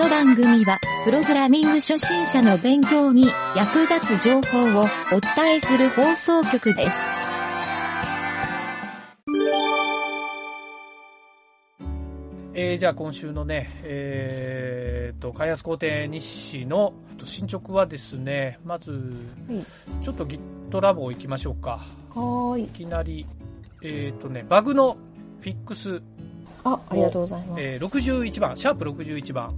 の番組は、プログラミング初心者の勉強に役立つ情報をお伝えする放送局です。えー、じゃあ今週のね、えー、と、開発工程日誌のと進捗はですね、まず、はい。ちょっと GitLab を行きましょうか。はーいい。きなり、えー、とね、バグのフィックス、あ、ありがとうございます。えー、61番、シャープ61番、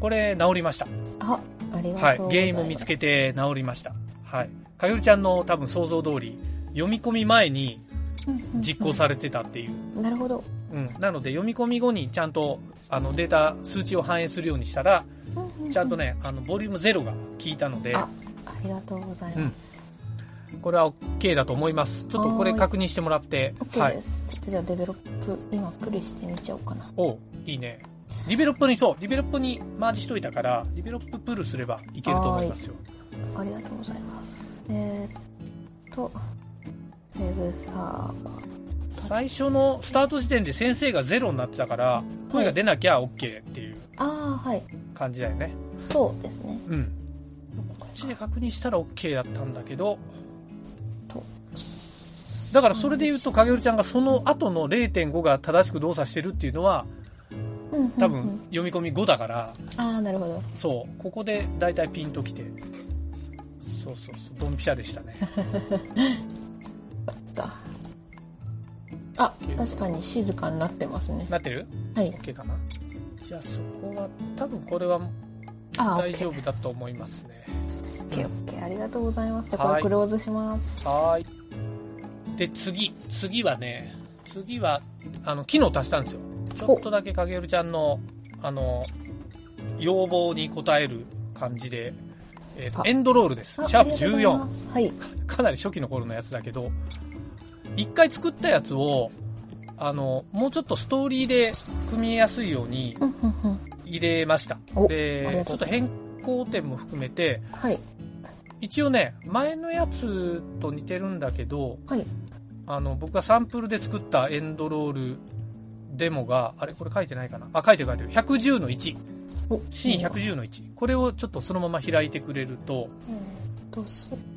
これ直りました。あ、ありがとうはい。原因も見つけて直りました。はい。かよりちゃんの多分想像通り、読み込み前に実行されてたっていう。なるほど。うん。なので読み込み後にちゃんとあのデータ、数値を反映するようにしたら、ちゃんとね、あの、ボリュームゼロが効いたので、あありがとうございます。これは OK だと思います。ちょっとこれ確認してもらって、OK はいで。す。ちょっとじゃあ develop、今プレイしてみちゃおうかな。おういいね。 develop に、そう、 develop にマージしといたから、 develop プルすればいけると思いますよ。ありがとうございます。えーっと、ウェブサーバ最初のスタート時点で音声がゼロになってたから、声が出なきゃ OK っていうー。ああ、はい。感じだよね。そうですね。うん。こっちで確認したら OK だったんだけど、と、だからそれで言うと、影織ちゃんがその後の0.5が正しく動作してるっていうのは、多分読み込み5だから、ああ、なるほど。そう、ここで大体ピンときて、そうそうそう、ドンピシャでしたね。あった。あ、確かに静かになってますね。なってる？はい。?OK かなじゃあそこは、多分これは大丈夫だと思いますね。オッケーオッケーありがとうございます。じゃあこはいれクローズします。はーい。で、次。次はね、次は、あの、機能足したんですよ。ちょっとだけ影るちゃんの、あの、要望に応える感じで、えーとあエンドロールです。あシャープありがとうござい14ま。すはい。かなり初期の頃のやつだけど、一回作ったやつを、あの、もうちょっとストーリーで組みやすいように入れました。でちょっと変更点も含めて、はい。一応ね、前のやつと似てるんだけど、はい。あの、僕がサンプルで作ったエンドロールデモが、あれ？これ書いてないかな？あ、書いてる書いてる。110の1。お。シーン110の1。これをちょっとそのまま開いてくれると、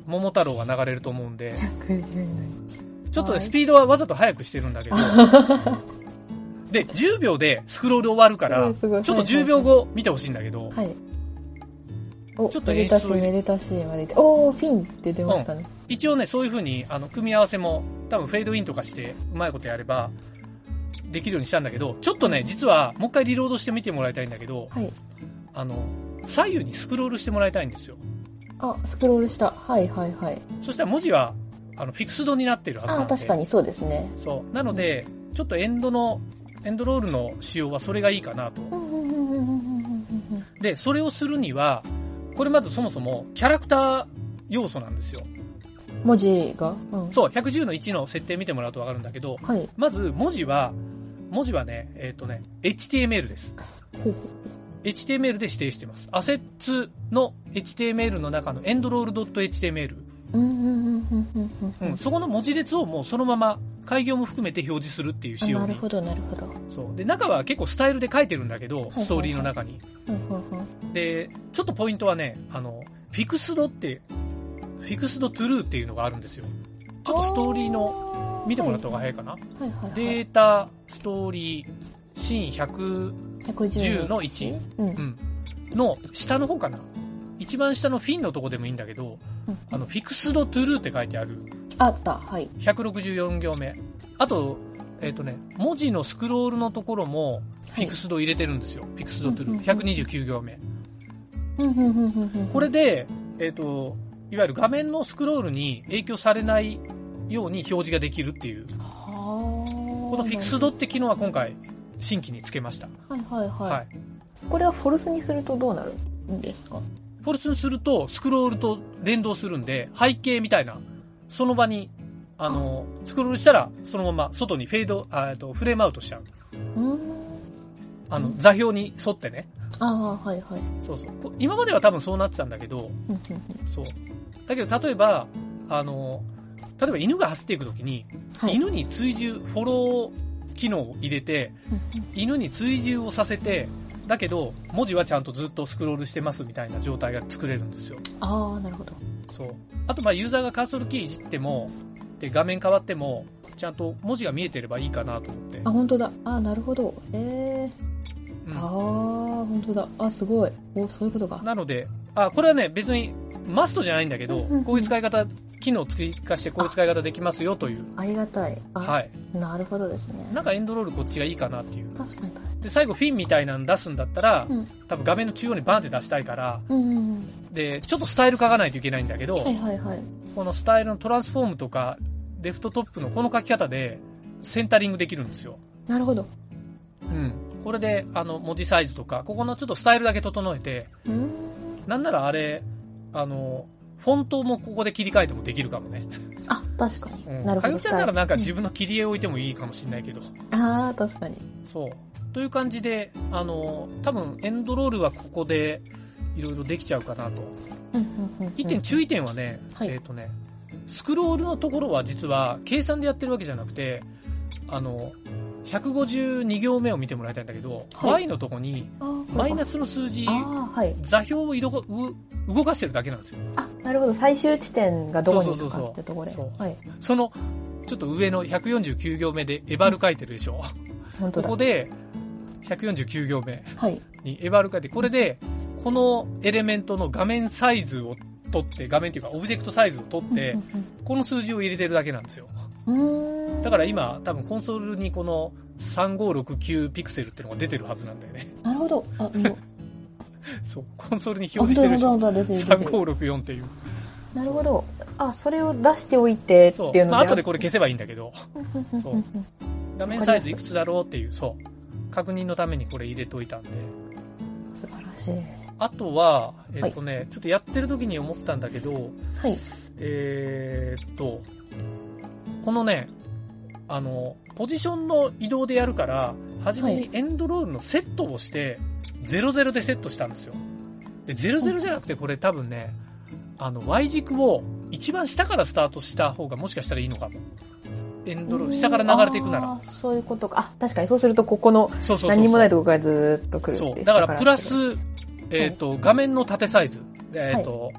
桃太郎が流れると思うんで、110のちょっとね、はい。スピードはわざと速くしてるんだけど、で、10秒でスクロール終わるから、ちょっと10秒後見てほしいんだけど、はい。お、ちょっと演出めでたしまで。おー、フィンって出ましたね。一応ね、そういう風に、あの、組み合わせも、多分フェードインとかして、うまいことやれば、できるようにしたんだけど、ちょっとね、実は、もう一回リロードしてみてもらいたいんだけど、はい。あの、左右にスクロールしてもらいたいんですよ。あ、スクロールした。はいはいはい。そしたら文字は、あの、フィクスドになってるはずなんあ、で。確かにそうですね。そう。なので、ちょっとエンドの、エンドロールの仕様はそれがいいかなと。うんうんうんうんうんうんうんで、それをするには、これまずそもそもキャラクター要素なんですよ。うん文字が？うん。そう、110の1の設定見てもらうとわかるんだけど、はい。まず文字は、文字はね、えっ、とね、HTML です。ほう HTML で指定してます。アセッツの HTML の中のエンドロール .html。うんうんうんうんうんうんうん、そこの文字列をもうそのまま開業も含めて表示するっていうあ仕様に。なるほど、なるほど。そう。で、中は結構スタイルで書いてるんだけど、ストーリーの中に。で、ちょっとポイントはね、あの、フィクスドって、フィクスドトゥルーっていうのがあるんですよ。ちょっとストーリーの、見てもらった方が早いかな。はいはいはい。データ、ストーリー、シーン100、110の1。うん。うん、の下の方かな。一番下のフィンのとこでもいいんだけど、うんあの、フィクスドトゥルーって書いてある。あった、はい。164行目。あと、えっ、とね、文字のスクロールのところも、フィクスド入れてるんですよ。フィクスドトゥルー。うんうんうん129行目。これで、えっ、と、いわゆる画面のスクロールに影響されないように表示ができるっていう。はこのフィクスドって機能は今回、新規につけました。はいはいはい。はい。これはフォルスにするとどうなるんですかフォルスにすると、スクロールと連動するんで、背景みたいな、その場に、あの、スクロールしたら、そのまま外にフェード、あえっと、フレームアウトしちゃう。あの、座標に沿ってね。ああ、はいはい。そうそう。こ今までは多分そうなってたんだけど、そう。だけど、例えば、あの、例えば犬が走っていくときに、はい。犬に追従、フォロー機能を入れて、犬に追従をさせて、だけど、文字はちゃんとずっとスクロールしてますみたいな状態が作れるんですよ。ああ、なるほど。そう。あと、まあ、ユーザーがカーソルキーいじっても、で、画面変わっても、ちゃんと文字が見えてればいいかなと思ってあ、。本当だ。ああ、なるほど。ええうんああ、本当だ。あ、すごい。お、そういうことか。なので、あ、これはね、別にマストじゃないんだけどこういう使い方、機能追加してこういう使い方できますよという。ありがたい。あ、はい。なるほどですね。なんかエンドロールこっちがいいかなっていう。確かに確かで、最後フィンみたいなの出すんだったら、に。うん。多分画面の中央にバンって出したいから、うんうんうん。で、ちょっとスタイル書かないといけないんだけど、はいはいはい。このスタイルのトランスフォームとか、レフトトップのこの書き方で、センタリングできるんですよ。なるほど。うん。これで、あの、文字サイズとか、ここのちょっとスタイルだけ整えて、ん。なんならあれ、あの、フォントもここで切り替えてもできるかもね。あ、確かに。うん。なるほど。かゆちゃんならなんかうん自分の切り絵置いてもいいかもしれないけど。ああ、確かに。そう。という感じで、あの、多分エンドロールはここでいろいろできちゃうかなと。一点注意点はね、はいえっ、とね、スクロールのところは実は計算でやってるわけじゃなくて、あの、152行目を見てもらいたいんだけど、はい Y のとこにマイナスの数字、はい。座標を移動かしてるだけなんですよ。あ、なるほど。最終地点がどこにいるかってところで。はい。その、ちょっと上の149行目でエバル書いてるでしょ。本当だ。ここで、149行目はい。にエバル書いて、これで、このエレメントの画面サイズを取って、画面っていうかオブジェクトサイズを取って、この数字を入れてるだけなんですよ。だから今、多分コンソールにこの3569ピクセルっていうのが出てるはずなんだよね。なるほど。あ、見よ そう、コンソールにう。表示してるでしょ。本当だ本当だ出てる出てる。3564っていう。なるほど。あ、それを出しておいてってそ。いううのまあ、後でこれ消せばいいんだけど、そう画面サイズいくつだろうっていう、そう。確認のためにこれ入れといたんで。素晴らしい。あとは、えっ、とね、ちょっとやってる時に思ったんだけど、はい。えーっと、このね、あの、ポジションの移動でやるから、初めにエンドロールのセットをして、00でセットしたんですよ。で、00じゃなくてこれ多分ね、あの、Y 軸を一番下からスタートした方がもしかしたらいいのかも。エンドロール、下から流れていくなら。そういうことか。あ、確かにそうするとここの。何もないとこからずーっと来るそ。いうだから、プラス下、えっ、と、画面の縦サイズ。えっ、と、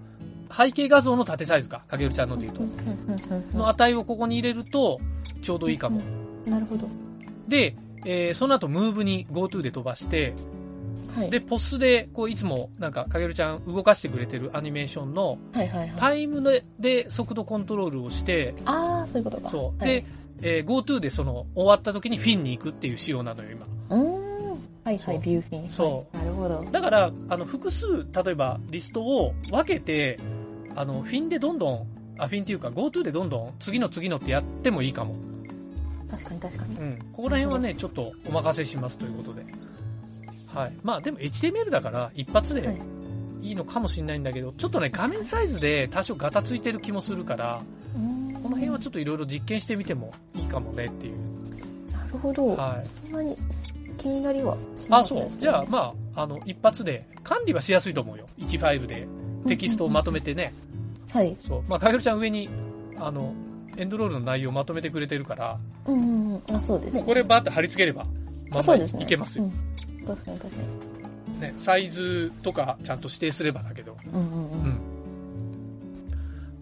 背景画像の縦サイズか、かげるちゃんので言うと。の値をここに入れると、ちょうどいいかも。なるほど。で、えーその後、ムーブに GoTo で飛ばして、はい。で、ポスで、こう、いつも、なんか、かげるちゃん動かしてくれてるアニメーションの、はいはいはい。タイムでで速度コントロールをして、ああ、そういうことか。そう。はいで、えー GoTo でその、終わった時にフィンに行くっていう仕様なのよ、今。うーん。はいはい、ビューフィン。そうはいなるほど。だから、あの、複数、例えば、リストを分けて、あの、フィンでどんどん、あ、フィンっていうか、GoTo でどんどん、次の次のってやってもいいかも。確かに確かに。うん。ここら辺はね、ちょっとお任せしますということで。はい。まあ、でも HTML だから、一発ではいいいのかもしれないんだけど、ちょっとね、画面サイズで多少ガタついてる気もするから、この辺はちょっといろいろ実験してみてもいいかもねっていう。なるほど。はい。そんなに気になりはしなかあ、そう。ったですけどじゃあ、まあ、あの、一発で、管理はしやすいと思うよ。1ファイルでテキストをまとめてね。はい。そう。まあ、かげるちゃん上に、あの、エンドロールの内容をまとめてくれてるから、うんうんうん。あ、そうです、もうこれバーって貼り付ければ、まあ。いけますよ。うん。確かに確かに。ね、サイズとかちゃんと指定すればだけど。うんうんううん。ん。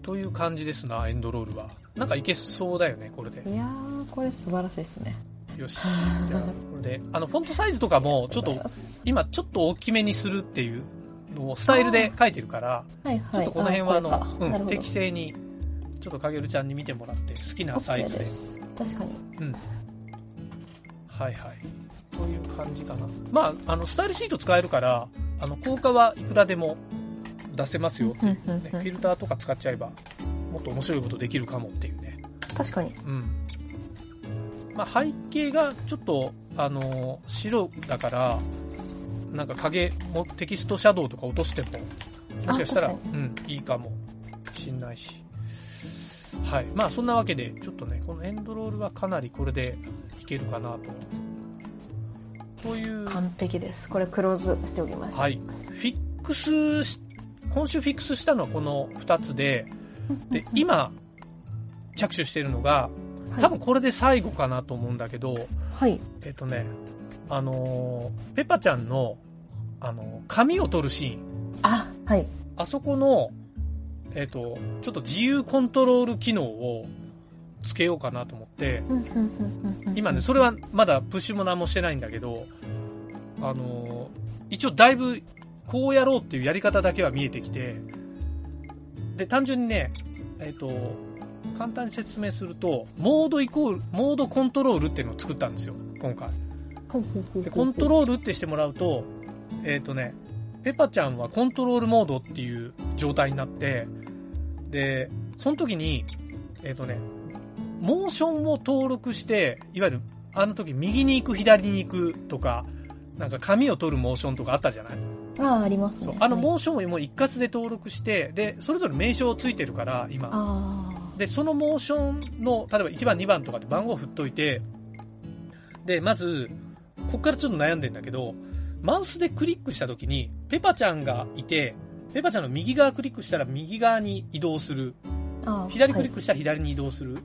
という感じですな、エンドロールは。なんかいけそうだよね、これで。いやー、これ素晴らしいですね。よし。じゃあ、これで。あの、フォントサイズとかも、ちょっと、今ちょっと大きめにするっていうのをスタイルで書いてるから、はいはい。ちょっとこの辺はあの、うん、適正に、ちょっとかげるちゃんに見てもらって、好きなサイズで。す。確かに。うん。はいはい。という感じかな。まあ、あの、スタイルシート使えるから、あの、効果はいくらでも出せますよっていう、ね。フィルターとか使っちゃえば、もっと面白いことできるかもっていうね。確かに。うん。まあ、背景がちょっと、あのー白だから、なんか影も、テキストシャドウとか落としても、もしかしたら、うん、いいかもしんないし。はい。まあ、そんなわけで、ちょっとね、このエンドロールはかなりこれでいけるかなと。という、完璧です。これクローズしておきました。はい。フィックスし、今週フィックスしたのはこの2つで、で、今、着手してるのが、多分これで最後かなと思うんだけど、はい。えっとね、あのーペッパちゃんのあの、紙を取るシーン。あ、はい。あそこの、えっ、と、ちょっと自由コントロール機能をつけようかなと思って、今ね、それはまだプッシュも何もしてないんだけど、あのー一応だいぶこうやろうっていうやり方だけは見えてきて、で、単純にね、えっ、と、簡単に説明すると、モードイコール、モードコントロールっていうのを作ったんですよ、今回。で、コントロールってしてもらうと、えっ、とね、ペパちゃんはコントロールモードっていう状態になって、で、その時に、えっ、とね、モーションを登録して、いわゆる、あの時右に行く、左に行くとか、なんか紙を取るモーションとかあったじゃない？ああ、ありますね。そう。あのはいモーションをもう一括で登録して、で、それぞれ名称ついてるから、今。あで、そのモーションの、例えば1番、2番とかで番号振っといて、で、まず、こっからちょっと悩んでんだけど、マウスでクリックした時に、ペパちゃんがいて、ペパちゃんの右側クリックしたら右側に移動する。左クリック。クしたら左に移動する。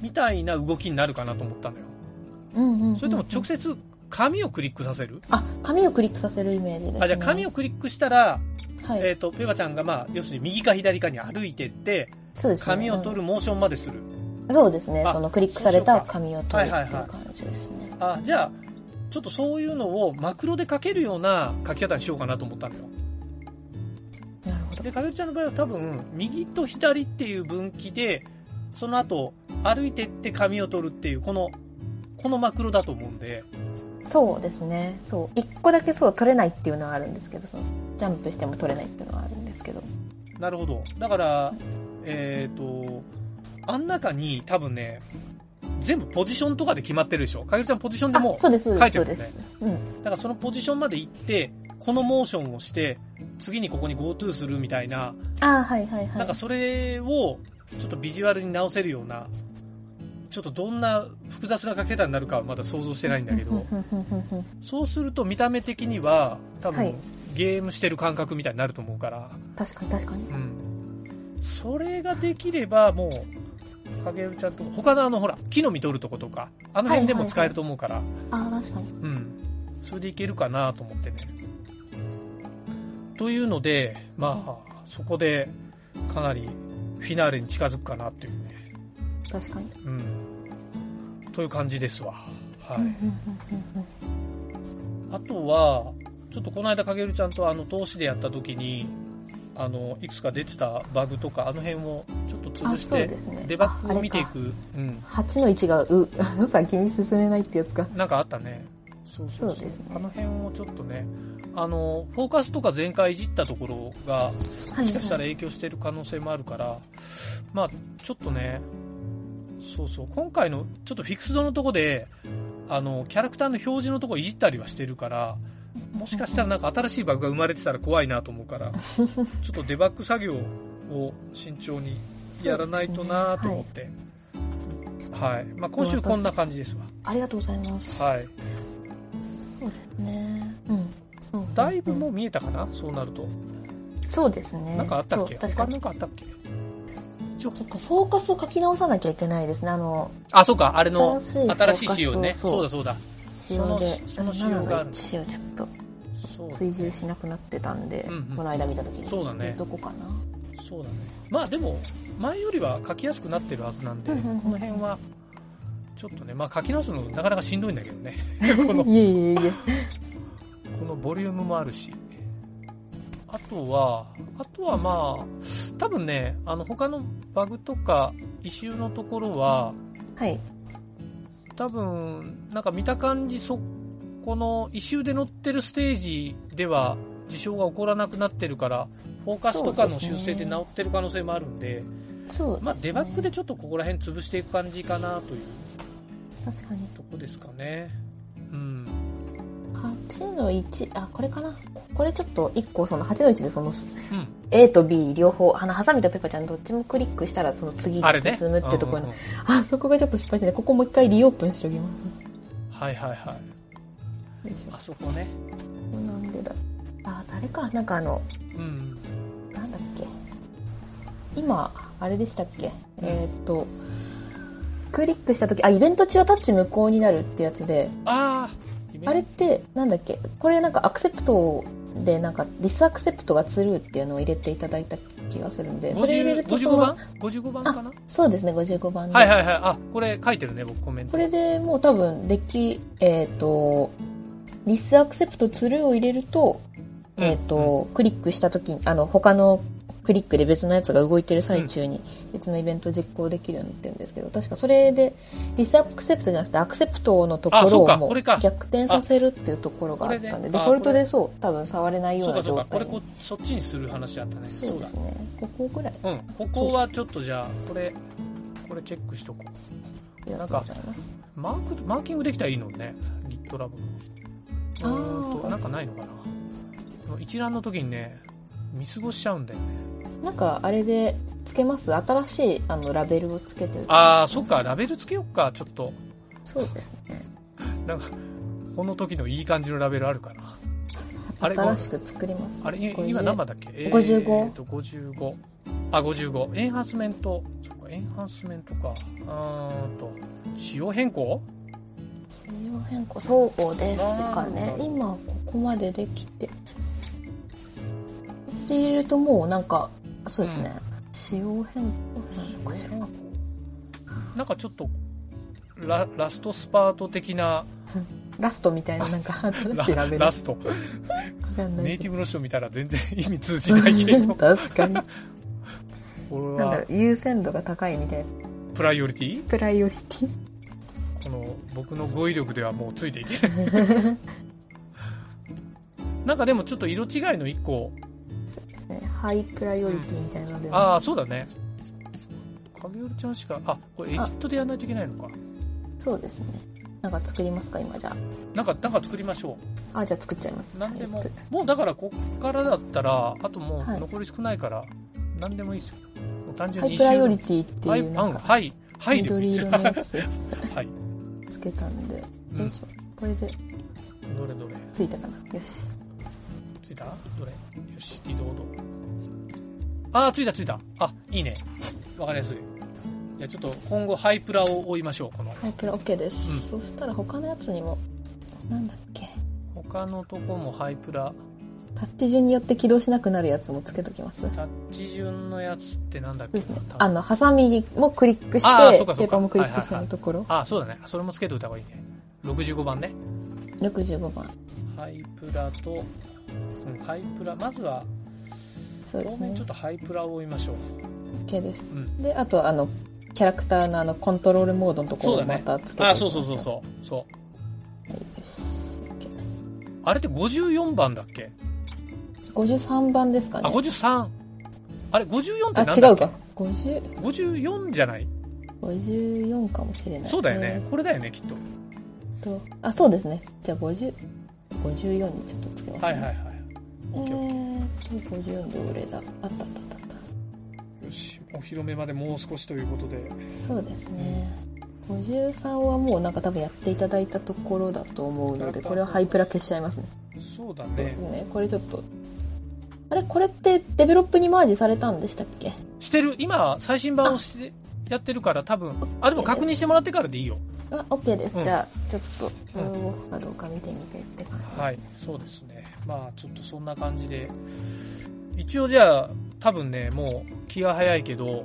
みたいな動きになるかなと思ったのよ。うんうんうんうんそれとも直接紙をクリックさせる？あ、紙をクリックさせるイメージですね。あ、じゃあ紙をクリックしたら、はい。えっ、と、ペパちゃんがまあ、要するに右か左かに歩いてって、そうですね。紙を取るモーションまでする。うんそうですね。あそのクリックされた紙を取るってはいいうはいはい感じですね。あ、じゃあ、ちょっとそういうのをマクロで書けるような書き方にしようかなと思ったのよ。で、かげるちゃんの場合は多分、右と左っていう分岐で、その後、歩いてって紙を取るっていう、この、このマクロだと思うんで、そうですね。そう。一個だけそう取れないっていうのはあるんですけど、その、ジャンプしても取れないっていうのはあるんですけど。なるほど。だから、えっ、と、あん中に多分ね、全部ポジションとかで決まってるでしょ？かげるちゃんポジションでも書いてるです。うん。だからそのポジションまで行って、このモーションをして、次にここに GoTo するみたいな、あはいはいはい。なんかそれをちょっとビジュアルに直せるような、ちょっとどんな複雑な書き方になるかはまだ想像してないんだけど、そうすると見た目的には多分はいゲームしてる感覚みたいになると思うから、確かに確かに。うん。それができればもう、影るちゃんとか、他のあのほら、木の実取るとことか、あの辺でも使えると思うから、ああ、確かに。うん。それでいけるかなと思ってね。というので、まあ、そこでかなりフィナーレに近づくかなっていうね。確かに。うん。という感じですわ。はい。あとは、ちょっとこの間かげるちゃんとあの投資でやった時に、あの、いくつか出てたバグとか、あの辺をちょっと潰あ、して、そうですね。デバッグを見ていく。うん。8の1が、う、あの先に進めないってやつか。なんかあったね。そうそうですねあの辺をちょっとね、あの、フォーカスとか前回いじったところが、はいもしかしたらはい。影響してる可能性もあるから、まあ、ちょっとね、そうそう、今回のちょっとフィクスドのとこで、あの、キャラクターの表示のとこいじったりはしてるから、もしかしたらなんか新しいバグが生まれてたら怖いなと思うから、ちょっとデバッグ作業を慎重にやらないとなと思って。はい。まあ、今週こんな感じですわ。ありがとうございます。はい。そうですね。うん。うんだいぶもう見えたかな？そうなると。そうですね。なんかあったっけ？そう確かなんかあったっけ？一応、フォーカスを書き直さなきゃいけないですね。あの、あ、そうか、あれの新しい新しい仕様ね。そうそうだそうだ。仕様で、その仕様がある仕様ちょっと追従しなくなってたんで、うんうんこの間見た時に。そうだねどこかな？そうだね。まあでも、前よりは書きやすくなってるはずなんで、うんうんうんこの辺は、ちょっとね、まあ書き直すのなかなかしんどいんだけどね。この。このボリュームもあるし。あとは、あとはまあ、多分ね、あの他のバグとか、異臭のところは、はい。多分、なんか見た感じ、そこの異臭で乗ってるステージでは事象が起こらなくなってるから、フォーカスとかの修正で治ってる可能性もあるんで、そうね。まあデバッグでちょっとここら辺潰していく感じかなという確かに。とこですかね。うん。8の1、あ、これかな。これちょっと1個その8の1でそのうん。A と B 両方、あの、ハサミとペパちゃんどっちもクリックしたらその次に。進むってところの、うんうんうんあ、そこがちょっと失敗してね、ここもう一回リオープンしておきまはいはいはい。あそこね。なんでだ。あ、誰か、なんかあの、うん。なんだっけ。今、あれでしたっけえーっと、クリックしたとき、あ、イベント中はタッチ無効になるってやつで、ああ、れって、なんだっけこれなんかアクセプトで、なんか、ディスアクセプトがツルーっていうのを入れていただいた気がするんで、それ入れる50とそ55の番 ?55 番かな？そうですね、55番で。はいはいはい。あ、これ書いてるね、僕コメント。これでもう多分、デッキ、えっ、と、ディスアクセプトツルーを入れると、うんえっ、と、クリックした時に、あの、他のクリックで別のやつが動いてる最中に別のイベント実行できるようになってるんですけど、確かそれで、ディスアクセプトじゃなくてアクセプトのところをもう逆転させるっていうところがあったんで、デフォルトでそう、多分触れないようなそうかそうか。これこ、そっちにする話だったね。そうですね。ここぐらい。うん。ここはちょっとじゃあ、これ、これチェックしとこう。なんかマーク、マーキングできたらいいのね。ギットラボの。うーんと、なんかないのかな。一覧の時にね、見過ごしちゃうんだよね。なんか、あれで、つけます？新しい、あの、ラベルをつけてる。あー、そっか、ラベルつけよっか、ちょっと。そうですね。なんか、この時のいい感じのラベルあるかな。あれ新しく作ります。あれ、今何番だっけ、えー55えーと、55。あ、55。エンハンスメント。そっか、エンハンスメントか。あーんと、仕様変更？仕様変更、そうですかね今、ここまでできて。で入れるともうなんか、そうですね。仕様変更なのかしら。なんかちょっと、ララストスパート的な、ラストみたいななんか新 ラしいラスト。わかんないネイティブの人見たら全然意味通じないけど、確かに。なんこれはだろう、優先度が高いみたいな。プライオリティ？プライオリティ？この僕の語彙力ではもうついていけない。なんかでもちょっと色違いの1個、ね high priority みたいなのでああ、そうだね。影織ちゃんしか、あ、これエディットでやらないといけないのか。そうですね。なんか作りますか、今じゃなんか、なんか作りましょあ。あ、じゃあ作っちゃいます。う。なんでもはい。もうだからこっからだったら、あともうはい残り少ないから、なんでもいいですよ。もう単純ハにイプライオリテティってはい、いうなんか、はい、はい緑色のやつ はい。つけたんで、ようんいしょ。これでどれどれついたかな。よし。ついた？どれ？よし、リロード。あー、ついたついた。あ、いいね。わかりやすい。じゃあちょっと今後ハイプラを追いましょう、この。ハイプラ OK です。そしたら他のやつにも、なんだっけ？他のとこもハイプラ、タッチ順によって起動しなくなるやつもつけときます。タッチ順のやつってなんだっけ？ね。あの、ハサミもクリックして、あーそうかそうかペーパーもクリックしてのところ。あ、そうだね。それもつけといた方がいいね。65番ね。65番。ハイプラと、うん、ハイプラ、まずは、そうですね表面ちょっ。とハイプラを追いましょう。OK です。うん。で、あと、あの、キャラクターのあの、コントロールモードのところをま。たつけてあ、そうそうそうそう。そう。う。はい、よし。あれって54番だっけ？OK。53番ですかね。あ、53。あれ、54ってあ、なんだっけ？違うか。50、54じゃない？54かもしれない。そうだよね。これだよね、きっと。と、あ、そうですね。じゃあ50、54にちょっとつけます、ね。はいはいはい。えーオッケー、54どれだあったあったあった。よし、お披露目までもう少しということで。た。そうですね。53はもうなんか多分やっていただいたところだと思うので、これはハイプラ消しちゃいますね。そうだそうでねす。ね。これちょっと。あれこれってデベロップにマージされたんでしたっけ？してる。今、最新版をして、やってるから多分、あ、でも確認してもらってからでいいよ。あ、OK です。うんじゃあ、ちょっと、うん動くかどうか見てみてって感じ。はい、そうですね。まあ、ちょっとそんな感じで。一応じゃあ、多分ね、もう気が早いけど、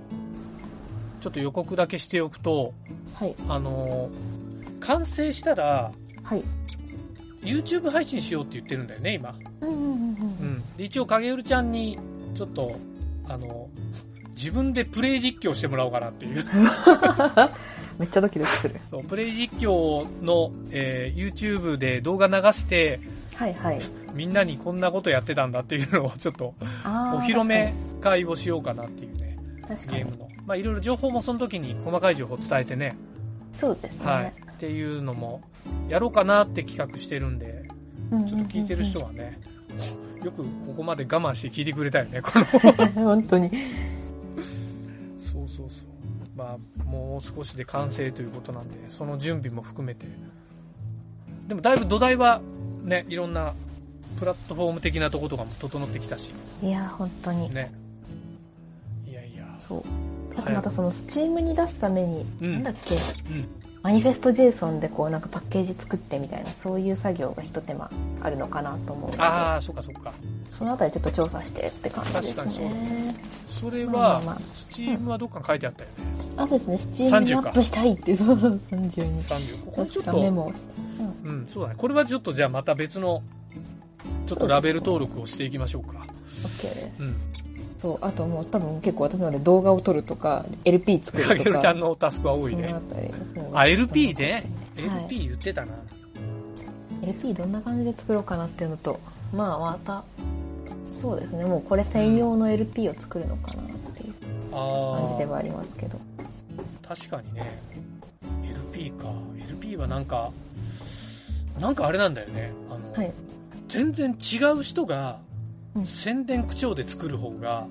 ちょっと予告だけしておくと、はい。あのー完成したら、はい。YouTube 配信しようって言ってるんだよね、今。うんうんうんうん。で、一応、影るちゃんに、ちょっと、あの、自分でプレイ実況してもらおうかなっていう。めっちゃドキドキする。そう、プレイ実況の、えー YouTube で動画流して、はいはい。みんなにこんなことやってたんだっていうのをちょっと、お披露目会をしようかなっていうね、確かに。ゲームの。まあ、いろいろ情報もその時に細かい情報を伝えてね、そうですね。はい。っていうのも、やろうかなって企画してるんで、ちょっと聞いてる人はね、よくここまで我慢して聞いてくれたよね、この。本当に。そうそうそう。まあ、もう少しで完成ということなんで、その準備も含めて。でもだいぶ土台はね、いろんなプラットフォーム的なとことかも整ってきたし、いや、本当に。ね。いやいや。そう。あとまたその、スチームに出すために、うんなんだっけ、うん。マニフェスト JSON でこうなんかパッケージ作ってみたいなそういう作業が一手間あるのかなと思うのでああ、そっかそっか。そのあたりちょっと調査してって感じです確かにねそれまあまあはまあ、スチームはどっかに書いてあったよね。あそうですね。スチームにアップしたいって。い うそうそう30に30。これちょっと、メモをして、うん。うん、そうだね。これはちょっとじゃあまた別の、ちょっとラベル登録をしていきましょうか。OK です。うん。そうあともう多分結構私ので動画を撮るとか LP 作るとか。かげるちゃんのタスクは多いね。あ。LP ね。はい。LP 言ってたな。LP どんな感じで作ろうかなっていうのと。まあまた。そうですね。もうこれ専用の LP を作るのかな。うああ、感じではありますけど確かにね。LP か。LP はなんか、なんかあれなんだよね。あの、はい全然違う人がうん宣伝口調で作る方が、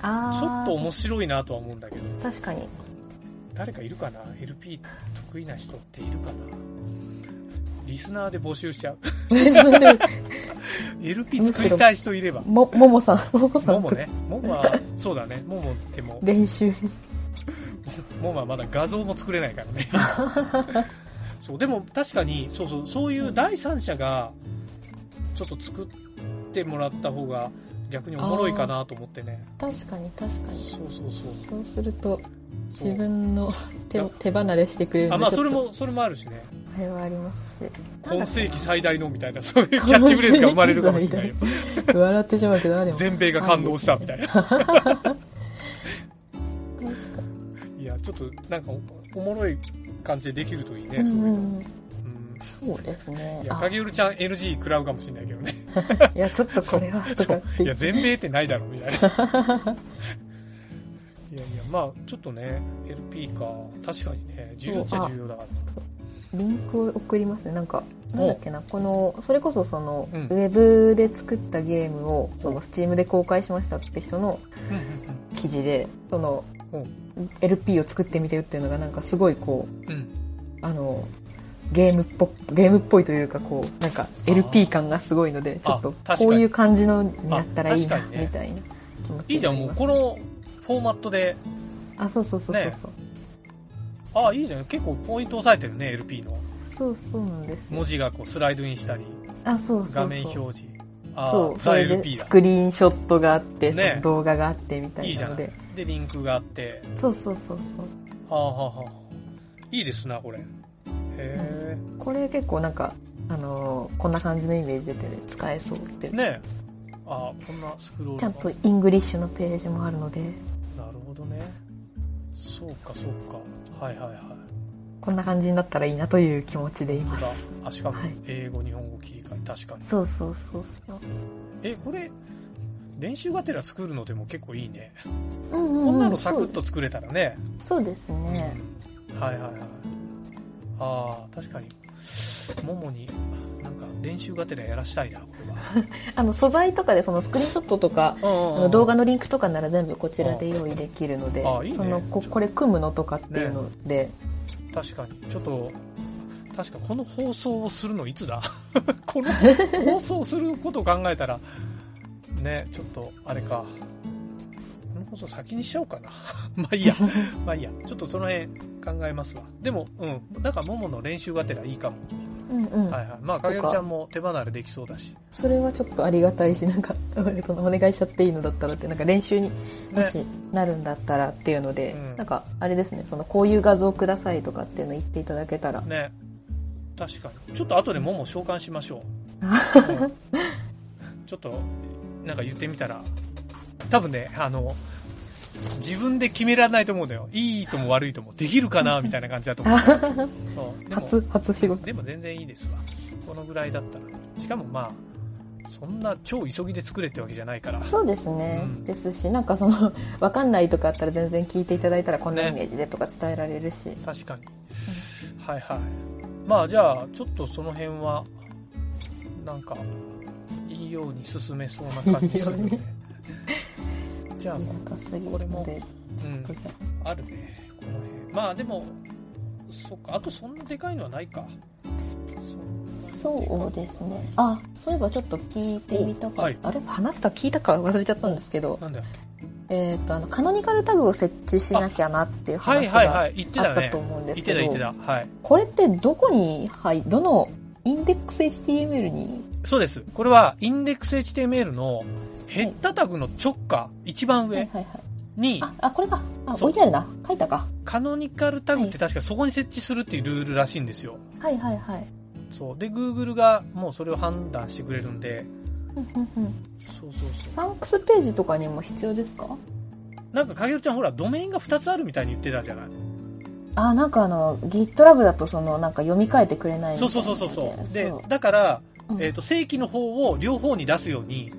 あちょっとあ面白いなとは思うんだけど、確かに誰かいるかな ?LP 得意な人っているかな？リスナーで募集しちゃう。LP 作りたい人いれば。もももさんももさんとももね。ももは、そうだね。ももでも、練習 ももはまだ画像も作れないからね。そう、でも確かに、そうそう、そういう第三者が、ちょっと作ってもらった方が逆におもろいかなと思ってね。確かに確かにそうそうそう。そうすると自分の手を手離れしてくれるあ、まあそれも、それもあるしね。あれはありますし今世紀最大のみたいな、そういうキャッチフレーズが生まれるかもしれないよ。笑ってしまうけどあでも全米が感動したみたいな。いや、ちょっとなんかおおもろい感じでできるといいね、にそういうの。そうですねいや、あ影るちゃん NG 食らうかもしれないけどね。いやちょっとこれは。いや、全米ってないだろ、みたいな。いやいや、まあ、ちょっとね、LP か。確かにね、重要っちゃ重要だから。リンクを送りますねなんかなんだっけなこのそれこそその、うんウェブで作ったゲームをそのスチームで公開しましたって人の記事でそのうん LP を作ってみてよっていうのがなんかすごいこううん。うん。あのゲームっぽゲームっぽいというかこうなんか LP 感がすごいのでちょっとこういう感じのになったらいいなねみたいな気持ちいいじゃん、もうこのフォーマットで。あそうそうそうそうそう、ねああ、いいじゃん。結構ポイント押さえてるね、LP の。そうそうなんですよ文字がこうスライドインしたり、あそうそう画面表示。ああ、そうス。クリーンショットがあって、ね動画があってみたいいじゃん。いなのでで、リンクがあって。そうそうそうそうはあはあはあ。いいですな、これ。へえ。これ結構なんかあのーこんな感じのイメージ出てね使えそうって、ねえ。ああ、こんなスクロールちゃんと English のページもあるのでどね。そうか、そうか。はいはいはい。こんな感じになったらいいなという気持ちでいまだすあ、しかもはい、英語、日本語切り替え、確かに。そうそうそうそうえ、これ、練習がてら作るのでも結構いいね。うんうんうんこんなのサクッと作れたらね。そうですねはいはいはい。ああ、確かに。ももに、なんか練習がてらやらしたいな、これは。あの素材とかでそのスクリーンショットとか動画のリンクとかなら全部こちらで用意できるのでねそのここれ組むのとかっていうので、確かに。ちょっと、確かこの放送をするのいつだ？この放送することを考えたら、ね、ちょっと、あれか。この放送先にしちゃおうかな。まあいいや。まあいいや。ちょっとその辺考えますわ。でも、うん。なんか、ももの練習がてらいいかも。うんうんはいはい。まあ、かげるちゃんも手離れできそうだし。それはちょっとありがたいしなんかお願いしちゃっていいのだったらってなんか練習にもしなるんだったらっていうので、うんなんかあれですねそのこういう画像くださいとかっていうの言っていただけたら、ね。確かに。ちょっと後でもも召喚しましょう。うんちょっと、なんか言ってみたら、多分ね、あの、自分で決められないと思うんだよ。いいとも悪いとも。できるかなみたいな感じだと思う。そう。でも、初初仕事でも全然いいですわ。このぐらいだったら。しかもまあ、そんな超急ぎで作れってわけじゃないから。そうですね、うんですしなんかその わかんないとかあったら全然聞いていただいたらこんなねイメージでとか伝えられるし、確かに。はいはい。まあじゃあ、ちょっとその辺は、なんか、いいように進めそうな感じする。じゃあこれもうんあるね、この辺。まあでも、そっか、あとそんなでかいのはないか。そうですねあそういえばちょっと聞いてみたかった、おはいあれ話した聞いたか忘れちゃったんですけどなんだよ。えっ、と、あの、カノニカルタグを設置しなきゃなっていうはい話がはいはい。言ってたねあったと。思うんですけど、言ってた言ってた。はい。これってどこに、はい、どのインデックス HTML に、そうです。これは、インデックス HTML のヘッダタグの直下、一番上はいはいはい。に、あ、あ、これか。あ、そう置いてあるな。書いたか。カノニカルタグって確かそこに設置するっていうルールらしいんですよ。はいはいはい。そう。で、Google がもうそれを判断してくれるんで、ふんふんふんそうそうそう。サンクスページとかにも必要ですか？なんか、かげるちゃんほら、ドメインが2つあるみたいに言ってたじゃないあ、なんかあの、GitLab だとその、なんか読み替えてくれないそいうなそうそうそうそう。でそう、だから、うんえっ、と、正規の方を両方に出すように、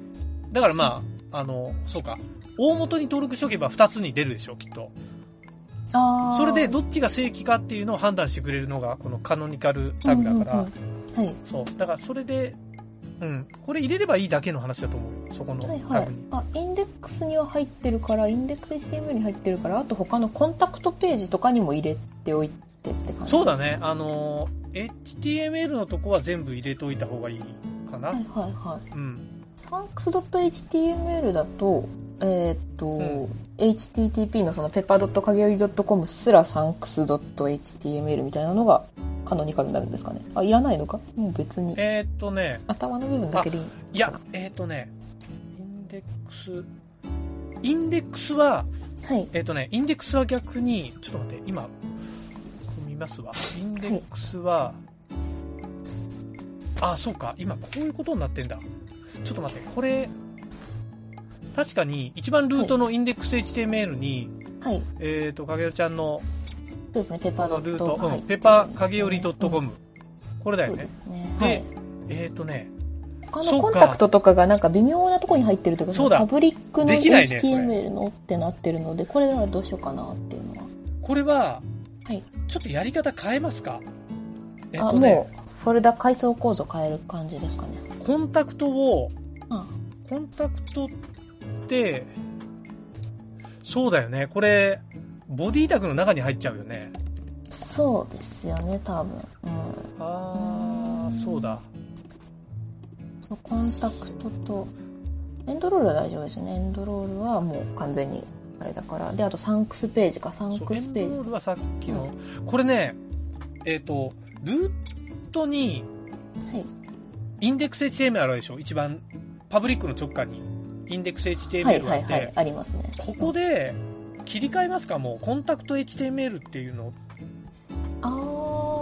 だからまあ、あの、そうか、大元に登録しとけば2つに出るでしょ、きっと。それでどっちが正規かっていうのを判断してくれるのが、このカノニカルタグだから、はい。そう。だからそれで、うん。これ入れればいいだけの話だと思うよ。そこのはいはいタグに。。あ、インデックスには入ってるから、インデックス HTML に入ってるから、あと他のコンタクトページとかにも入れておいてって感じそうだね。あの、HTML のとこは全部入れといた方がいいかな。はいはいはい。うん。thanks.html だと、えーっと、うん http のその pepper.kageyori.com すら thanks.html みたいなのがカノニカルになるんですかね？あ、いらないのか？もう別に。えーっとね、頭の部分だけでいい。いや、えーっとね、インデックス、インデックスは、はい。えーっとね、インデックスは逆に、ちょっと待って、今、見ますわ。インデックスは、あ、そうか、今こういうことになってんだ。ちょっと待って、これ、確かに、一番ルートのインデックス HTML に、はい。えっ、と、かげるちゃんのそうですね、ペッパー。ルート、はいうん、ペパーかげより .com、これだよねで。すね。ではい。えっ、とね、他のコンタクトとかがなんか微妙なところに入ってるとか、そうだパブリックの HTML のってなってるので、これならどうしようかなっていうのは。これは、はい。ちょっとやり方変えますか？えっ、あ、とねフォルダ階層構造変える感じですかね。コンタクトを、あコンタクトって、そうだよね。これ、ボディタグの中に入っちゃうよね。そうですよね、多分。うん。あー、そうだ。そうコンタクトと、エンドロールは大丈夫ですね。エンドロールはもう完全にあれだから。で、あとサンクスページか、サンクスページ。エンドロールはさっきの、これね、えっ、と、ルートに、はい。インデックス HTML あるでしょ？一番、パブリックの直下に、インデックスはい HTML があって、はいはい、ありますね。ここで、切り替えますか？もう、コンタクト HTML っていうのを。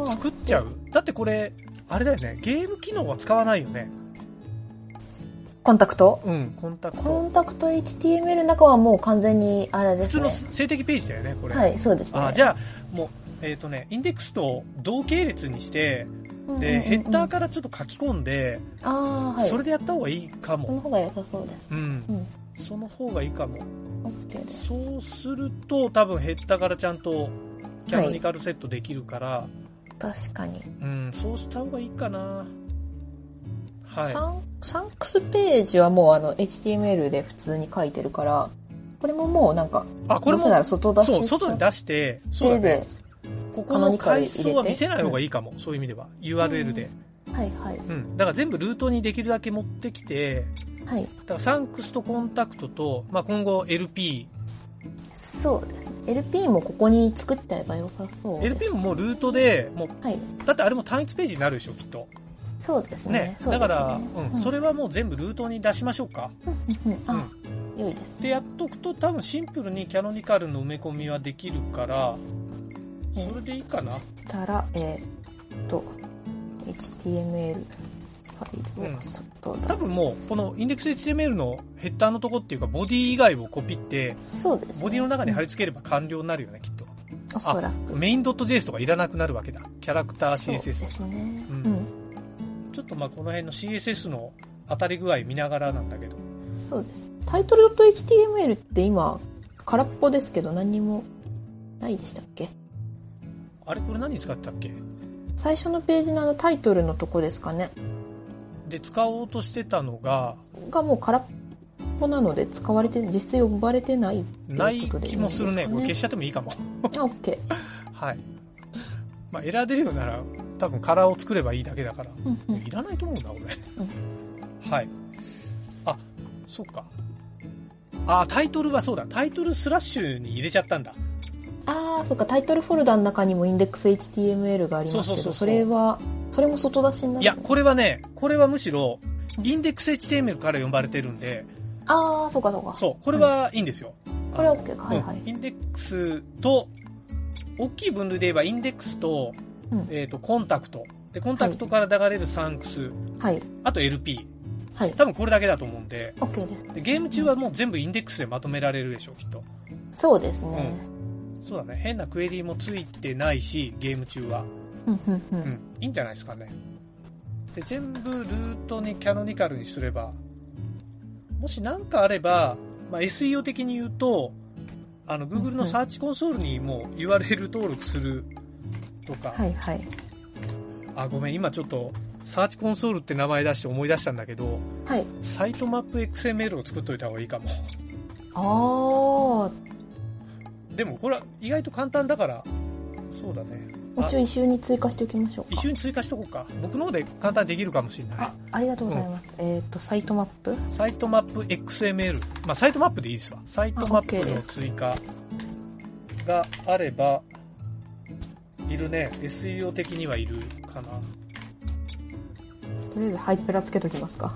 作っちゃうだってこれ、あれだよね、ゲーム機能は使わないよね。コンタクト？うん、コンタクコト。ンタクト HTML の中はもう完全にあれで普通のすね。静的ページだよね、これ。はい、そうですね。あ、じゃあ、もう、えっ、とね、インデックスと同系列にして、で、ヘッダーからちょっと書き込んで、あー、はい。それでやった方がいいかそのも。方が良さそうです。うん。うん。その方がいいかも。OK です。そうすると、多分ヘッダーからちゃんと、キャノニカルセットできるから、確かに。うん、そうした方がいいかな。はいサ。ンサンクスページはもうあの HTML で普通に書いてるから、これももうなんか、あ、これもなら、外出しそう、外に出して、そうだ手でね。、ここの階層は見せない方がいいかも。そういう意味では。URL で。はいはい。うん。だから全部ルートにできるだけ持ってきて、はい。だからサンクスとコンタクトと、まあ、今後 LP。そうですね。LP もここに作っちゃえば良さそうです。LP ももうルートで、もう、はい。だってあれも単一ページになるでしょ、きっと。そうですね。ね。だから、うん、それ、れはもう全部ルートに出しましょうか。うんうん、うあん、。良いですね。で、やっとくと多分シンプルにキャノニカルの埋め込みはできるから、それでいいかな。そしたら、えーっと、HTML ファイルを外出す。多分もう、このインデックス HTML のヘッダーのとこっていうか、ボディ以外をコピって、そうですね。ボディの中に貼り、り付ければ完了になるよね、きっと。おそらく。メイン .js とかいらなくなるわけだ。キャラクター CSS。ですね。ううんん。ちょっとまあこの辺の CSS の当たり具合見ながらなんだけど。そうです。タイトル .html って今、空っぽですけど何にもないでしたっけ？あれこれ何使ってたっけ？最初のページのあのタイトルのとこですかね。で、使おうとしてたのが、がもう空っぽなので使われて、実質呼ばれてないない気もするね。これ消ししちゃってもいいかも。あ、OK。はい。まあエラー出るようなら、多分カラーを作ればいいだけだから。うんうんいらないと思うな、俺。はい。あ、そっか。あ、タイトルはそうだ。タイトルスラッシュに入れちゃったんだ。ああ、そっか、タイトルフォルダの中にもインデックス HTML がありますけど、それは、それも外出しになるいや、これはね、これはむしろ、インデックス HTML から呼ばれてるんで、ああ、そうかそうか。そう、これはいいんですよ。これは OK か。はいはいうん。インデックスと、大きい分類で言えばインデックスと、うんえっ、と、コンタクト。で、コンタクトから流れるサンクス、はい。あと LP。はい。多分これだけだと思うんで、OK です。でゲーム中はもう全部インデックスでまとめられるでしょう、きっと。そうですね。そうだね。変なクエリもついてないし、ゲーム中は。うん。いいんじゃないですかね。で、全部ルートにキャノニカルにすれば、もし何かあれば、まあ、SEO 的に言うと、あの、Google のサーチコンソールにもう URL 登録するとか、はいはい。あ、ごめん、今ちょっと、サーチコンソールって名前出して思い出したんだけど、はい。サイトマップ XML を作っといた方がいいかも。ああ、でもこれは意外と簡単だから、そうだね。一応一緒に追加しておきましょうか。一緒に追加しとこうか。僕の方で簡単にできるかもしれないあ。、ありがとうございます。えっ、と、サイトマップ？サイトマップ XML。まあ、サイトマップでいいですわ。サイトマップの追加があれば、いるね。SEO 的にはいるかな。とりあえずハイプラつけときますか。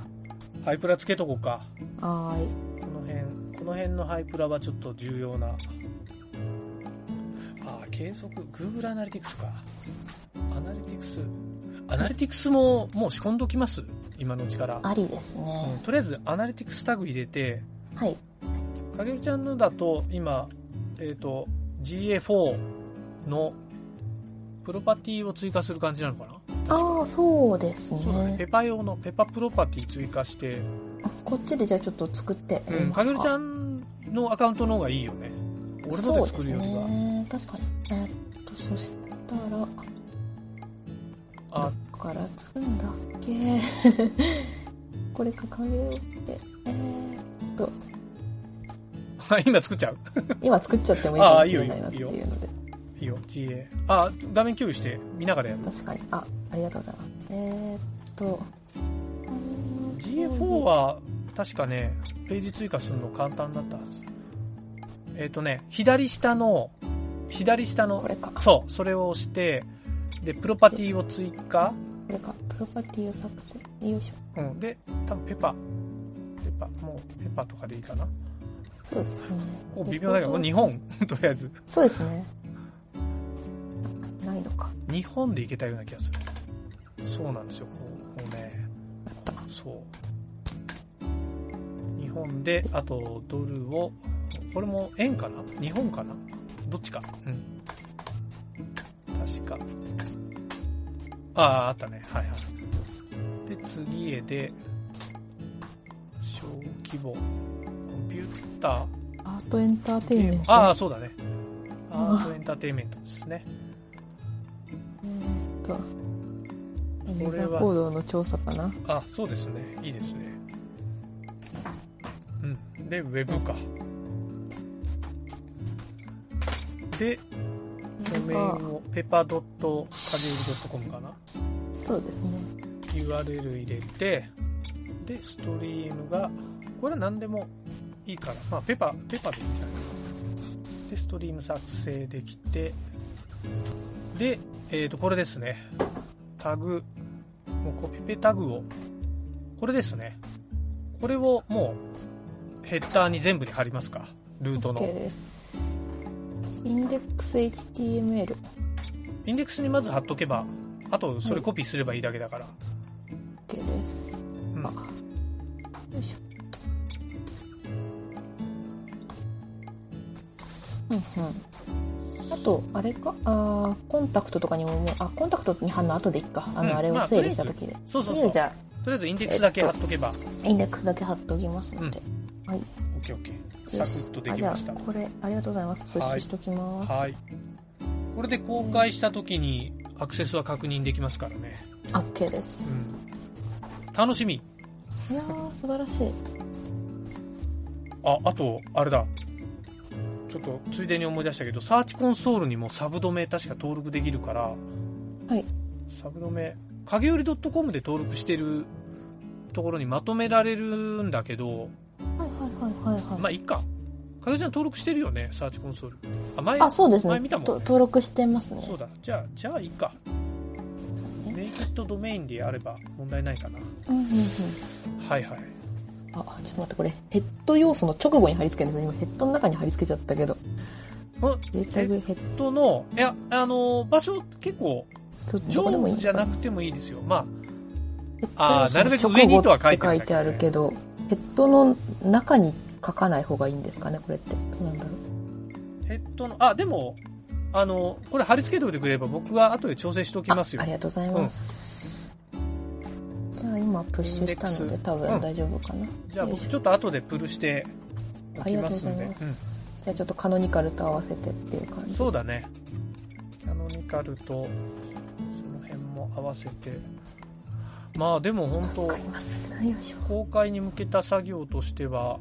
ハイプラつけとこうか。はーい。この辺、この辺のハイプラはちょっと重要な。ああ、継続、Google アナリティクスか。アナリティクス。アナリティクスももう仕込んどきます今のうちから。ありですうんね。とりあえずアナリティクスタグ入れて、はい。かげるちゃんのだと今、えっ、と GA4 のプロパティを追加する感じなのかな？ああ、そうですそうだね。ね。ペパ用のペパプロパティ追加して、こっちでじゃあちょっと作ってみうん。かげるちゃんのアカウントの方がいいよね。俺ので作るよりは。確かに。えーっと、そしたら、あ、どっから作るんだっけ？これ掲げようって。えーっと、今作っちゃう？今作っちゃってもいいかもしれないなっていいよいいよいうので。いいよ、GA。あ、画面共有して見ながらやる。確かに。あ、ありがとうございます。えーっと、GA4 は確かね、ページ追加するの簡単だったはず。えっ、とね、左下の、左下のこ、れか。そう、それを押して、で、プロパティを追加。これか。プロパティを作成。よいしょ。うん。で、多分ペパ。ペパ、もうペパとかでいいかな。そうですね。こう微妙だけど、日本、とりあえず。そうですね。ないのか。日本でいけたような気がする。そうなんですよ。こうこうね。そう。日本で、あとドルを、これも円かな？日本かな？どっちか？うん。確か。ああ、あったね。はいはい。で、次へで、小規模、コンピューター、アートエンターテインメント？ああ、そうだね。アートエンターテインメントですね。えーっと、ユこれはーザー行動の調査かな？あ、そうですね。いいですね。うん。で、ウェブか。で、ドメインをペパドットカジュールドットコムかな？そうですね。URL 入れて、で、ストリームが、これは何でもいいから、まあ、ペパ、ペパでいいんじゃないかな。で、ストリーム作成できて、で、えっ、と、これですね。タグ、もうコピペタグを、これですね。これをもう、ヘッダーに全部に貼りますか？ルート OK の。です。インデックス HTML。インデックスにまず貼っとけば、あとそれコピーすればいいだけだから。OK です。うんあ。よいしょ。うんうん。あと、あれか？あーコンタクトとかにももう、あ、コンタクトに貼るの後でいいか。あの、うんあれをまあ整理した時で。そうそうそう。とりあえずじゃとりあえずインデックスだけ貼っとけば、あ、インデックスだけ貼っておきますので。はい。ケーオッケー。サクッとであきました。これ、ありがとうございます。プッシュしときます。はい。これで公開した時にアクセスは確認できますからね。あ OK でうす。ん。楽しみ。いやー、素晴らしい。あ、あと、あれだ。ちょっとついでに思い出したけど、サーチコンソールにもサブドメ確か登録できるから、はい。サブドメ、影より .com で登録してるところにまとめられるんだけど、はいはいはい。まあ、いいか。かずちゃん登録してるよね、サーチコンソール。あ、前、あ、そうですね前見た。もん、とね。登録してますね。そうだ。じゃあ、じゃあいいか。そうねネイキッドドメインであれば問題ないかな。うんうんうん。はいはい。あ、ちょっと待って、これ、ヘッド要素の直後に貼り付けるんですね。今、ヘッドの中に貼り付けちゃったけど。あヘッとの、いや、あの、場所結構、ド、どこでもいい上じゃなくて。てもいいですよ。まあー要素なるべく上にとは書いてあるけど、ヘッドの中に書かない方がいいんですかね、これって。どうなんだろう。あ、ヘッドの、あ、でも、あの、これ貼り付けておいてくれれば僕が後で調整しておきますよああり。がとうございます。じゃあ今プッシュしたので多分大丈夫かな。じゃあ僕ちょっと後でプルしておきありがとうますんで。ございます。じゃあちょっとカノニカルと合わせてっていう感うん、じ。そうだね。キャノニカルと、その辺も合わせて。まあでも本当。公開に向けた作業としては、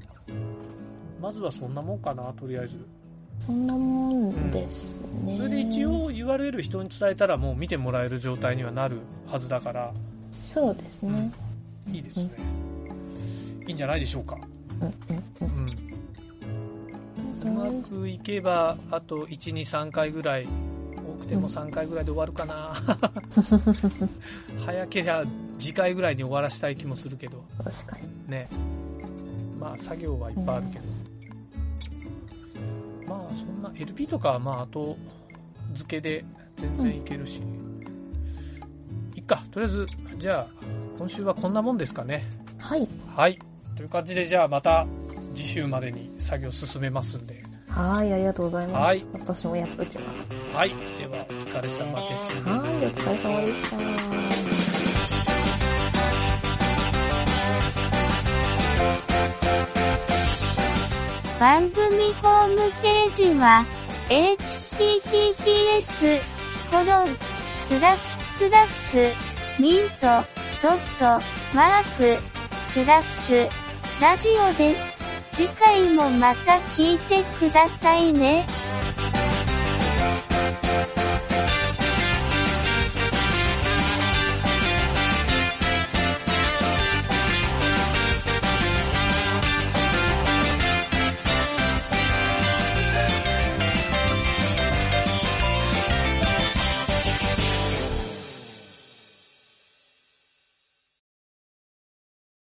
まずはそんなもんかな、とりあえず。そんなもんですね。それで一。応 URL 人に伝えたらもう見てもらえる状態にはなるはずだから、そうですね。いいですね。いいんじゃないでしょうか。うんうんうん。うまくいけば、あと1、2、3回ぐらい、多くても3回ぐらいで終わるかな。早けりゃ次回ぐらいに終わらしたい気もするけど、うん。確かに。ね。まあ作業はいっぱいあるけど。まあそんな LP とかはまあ後付けで全然いけるし。いっか、とりあえず、じゃあ今週はこんなもんですかね。はい。はい。という感じでじゃあまた次週までに作業進めますんで。はい、ありがとうございます。はい私もやっときます。はい。では、お疲れ様です。はい、お疲れ様でした。番組ホームページは、https, コロン、スラッシュスラッシュ、ミント、ドット、マーク、スラッシュ、ラジオです。次回もまた聞いてくださいね。